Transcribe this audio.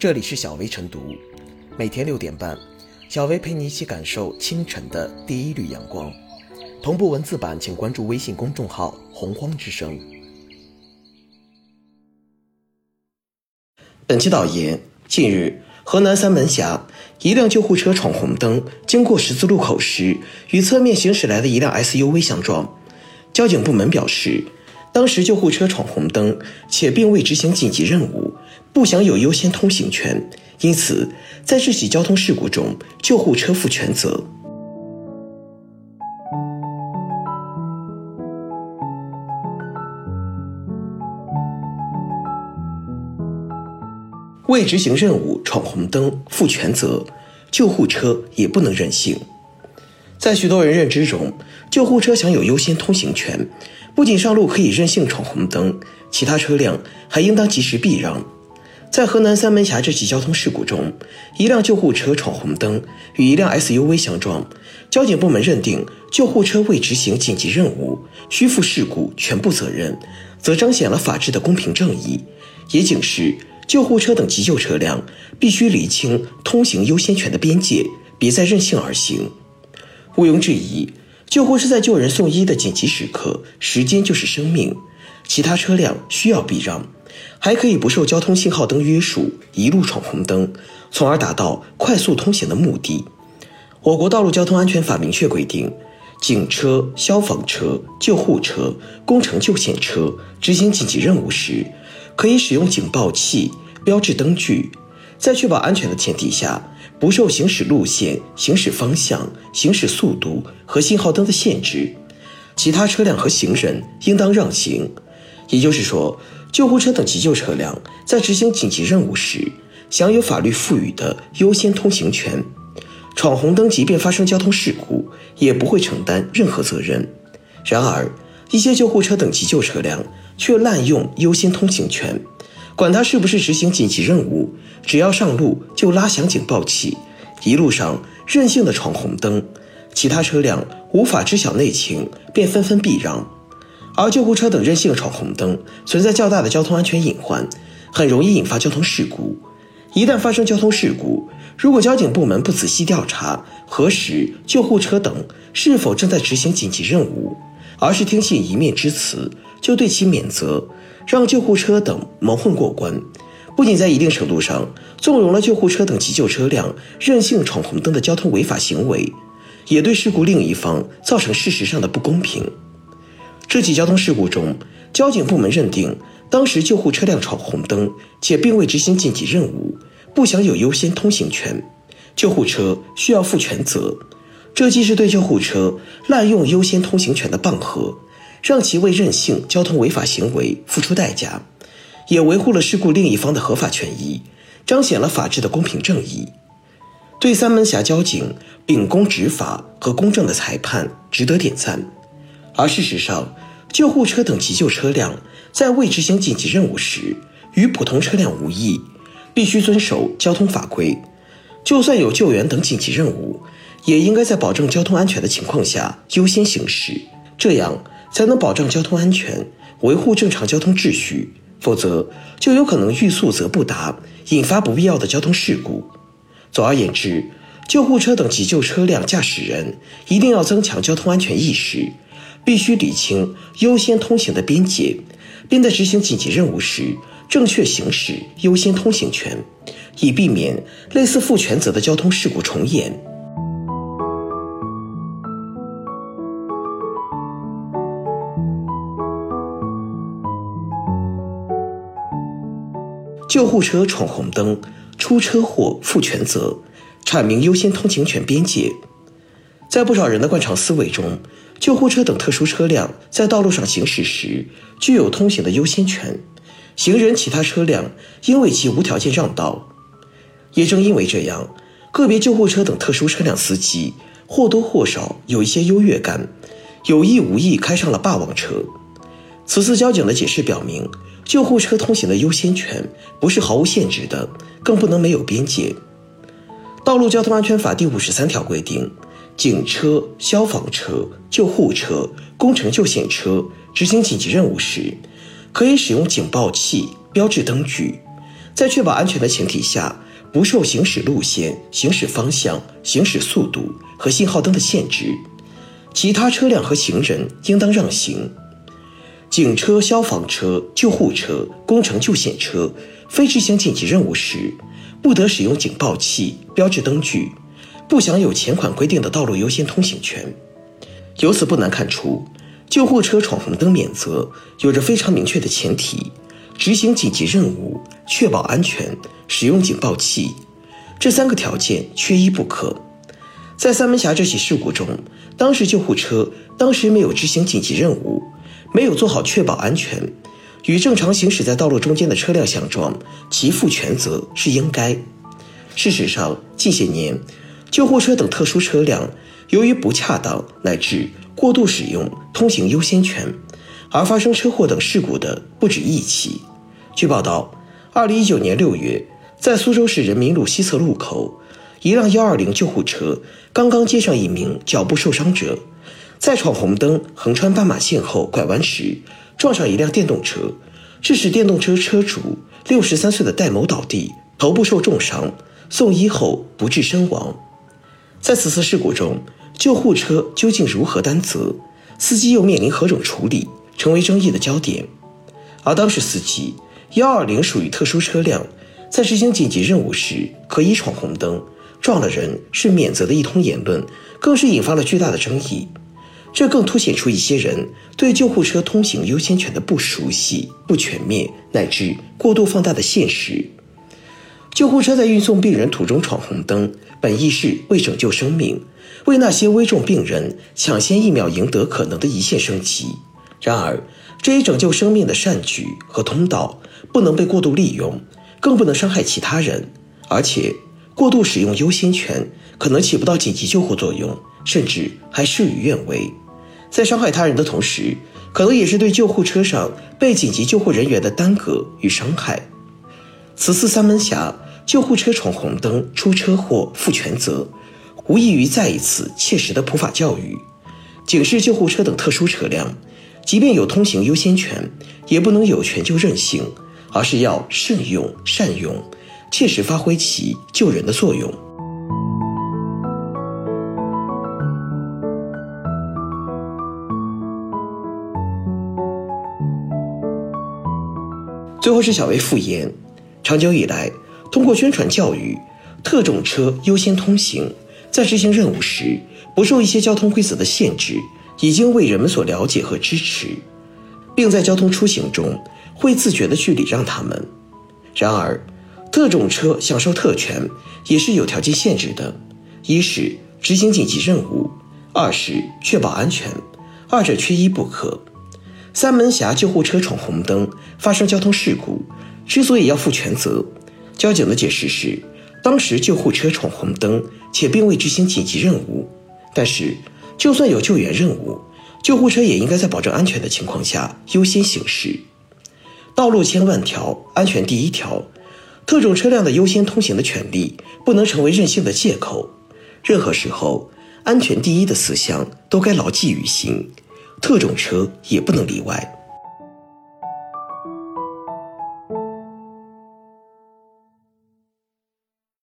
这里是小薇晨读，每天六点半，小薇陪你一起感受清晨的第一缕阳光。同步文字版，请关注微信公众号“洪荒之声”。本期导言：近日，河南三门峡一辆救护车闯红灯，经过十字路口时，与侧面行驶来的一辆 SUV 相撞。交警部门表示，当时救护车闯红灯，且并未执行紧急任务。不享有优先通行权，因此在这起交通事故中，救护车负全责。未执行任务闯红灯负全责，救护车也不能任性。在许多人认知中，救护车享有优先通行权，不仅上路可以任性闯红灯，其他车辆还应当及时避让。在河南三门峡这起交通事故中，一辆救护车闯红灯与一辆 SUV 相撞，交警部门认定救护车未执行紧急任务，需负事故全部责任，则彰显了法治的公平正义，也警示救护车等急救车辆必须理清通行优先权的边界，别再任性而行。毋庸置疑，救护车在救人送医的紧急时刻，时间就是生命，其他车辆需要避让。还可以不受交通信号灯约束，一路闯红灯，从而达到快速通行的目的。我国道路交通安全法明确规定，警车、消防车、救护车、工程救险车执行紧急任务时，可以使用警报器、标志灯具，在确保安全的前提下，不受行驶路线、行驶方向、行驶速度和信号灯的限制。其他车辆和行人应当让行。也就是说。救护车等急救车辆在执行紧急任务时，享有法律赋予的优先通行权。闯红灯，即便发生交通事故，也不会承担任何责任。然而，一些救护车等急救车辆却滥用优先通行权，管他是不是执行紧急任务，只要上路就拉响警报器，一路上任性的闯红灯，其他车辆无法知晓内情，便纷纷避让。而救护车等任性闯红灯，存在较大的交通安全隐患，很容易引发交通事故。一旦发生交通事故，如果交警部门不仔细调查核实救护车等是否正在执行紧急任务，而是听信一面之词就对其免责，让救护车等蒙混过关，不仅在一定程度上纵容了救护车等急救车辆任性闯红灯的交通违法行为，也对事故另一方造成事实上的不公平。这起交通事故中，交警部门认定当时救护车辆闯红灯，且并未执行紧急任务，不享有优先通行权，救护车需要负全责。这既是对救护车滥用优先通行权的棒喝，让其为任性交通违法行为付出代价，也维护了事故另一方的合法权益，彰显了法治的公平正义。对三门峡交警秉公执法和公正的裁判，值得点赞。而事实上，救护车等急救车辆在未执行紧急任务时，与普通车辆无异，必须遵守交通法规。就算有救援等紧急任务，也应该在保证交通安全的情况下优先行驶，这样才能保障交通安全，维护正常交通秩序。否则，就有可能欲速则不达，引发不必要的交通事故。总而言之，救护车等急救车辆驾驶人一定要增强交通安全意识。必须理清优先通行的边界，并在执行紧急任务时正确行使优先通行权，以避免类似负全责的交通事故重演。救护车闯红灯，出车祸负全责，阐明优先通行权边界。在不少人的惯常思维中，救护车等特殊车辆在道路上行驶时具有通行的优先权，行人、其他车辆应为其无条件让道。也正因为这样，个别救护车等特殊车辆司机或多或少有一些优越感，有意无意开上了霸王车。此次交警的解释表明，救护车通行的优先权不是毫无限制的，更不能没有边界。《道路交通安全法》第五十三条规定。警车、消防车、救护车、工程救险车执行紧急任务时，可以使用警报器、标志灯具，在确保安全的前提下，不受行驶路线、行驶方向、行驶速度和信号灯的限制。其他车辆和行人应当让行。警车、消防车、救护车、工程救险车非执行紧急任务时，不得使用警报器、标志灯具，不享有前款规定的道路优先通行权。由此不难看出，救护车闯红灯免责有着非常明确的前提：执行紧急任务、确保安全、使用警报器，这三个条件缺一不可。在三门峡这起事故中，当时救护车当时没有执行紧急任务。没有做好确保安全，与正常行驶在道路中间的车辆相撞，其负全责是应该。事实上，近些年，救护车等特殊车辆由于不恰当乃至过度使用通行优先权，而发生车祸等事故的不止一起。据报道，二零一九年六月，在苏州市人民路西侧路口，一辆幺二零救护车刚刚接上一名脚部受伤者。在闯红灯横穿斑马线后拐弯时，撞上一辆电动车，致使电动车车主六十三岁的戴某倒地，头部受重伤，送医后不治身亡。在此次事故中，救护车究竟如何担责，司机又面临何种处理，成为争议的焦点。而当时司机幺二零属于特殊车辆，在执行紧急任务时可以闯红灯，撞了人是免责的一通言论，更是引发了巨大的争议。这更凸显出一些人对救护车通行优先权的不熟悉、不全面，乃至过度放大的现实。救护车在运送病人途中闯红灯，本意是为拯救生命，为那些危重病人抢先一秒赢得可能的一线生机。然而，这一拯救生命的善举和通道不能被过度利用，更不能伤害其他人。而且，过度使用优先权可能起不到紧急救护作用，甚至还事与愿违。在伤害他人的同时，可能也是对救护车上被紧急救护人员的耽搁与伤害。此次三门峡救护车闯红灯出车祸负全责，无异于再一次切实的普法教育，警示救护车等特殊车辆，即便有通行优先权，也不能有权就任性，而是要慎用善用，切实发挥其救人的作用。最后是小薇复言，长久以来，通过宣传教育，特种车优先通行，在执行任务时不受一些交通规则的限制，已经为人们所了解和支持，并在交通出行中会自觉地去礼让他们。然而，特种车享受特权也是有条件限制的：一是执行紧急任务，二是确保安全，二者缺一不可。三门峡救护车闯红灯发生交通事故，之所以要负全责，交警的解释是，当时救护车闯红灯且并未执行紧急任务。但是，就算有救援任务，救护车也应该在保证安全的情况下优先行驶。道路千万条，安全第一条。特种车辆的优先通行的权利不能成为任性的借口。任何时候，安全第一的思想都该牢记于心。特种车也不能例外。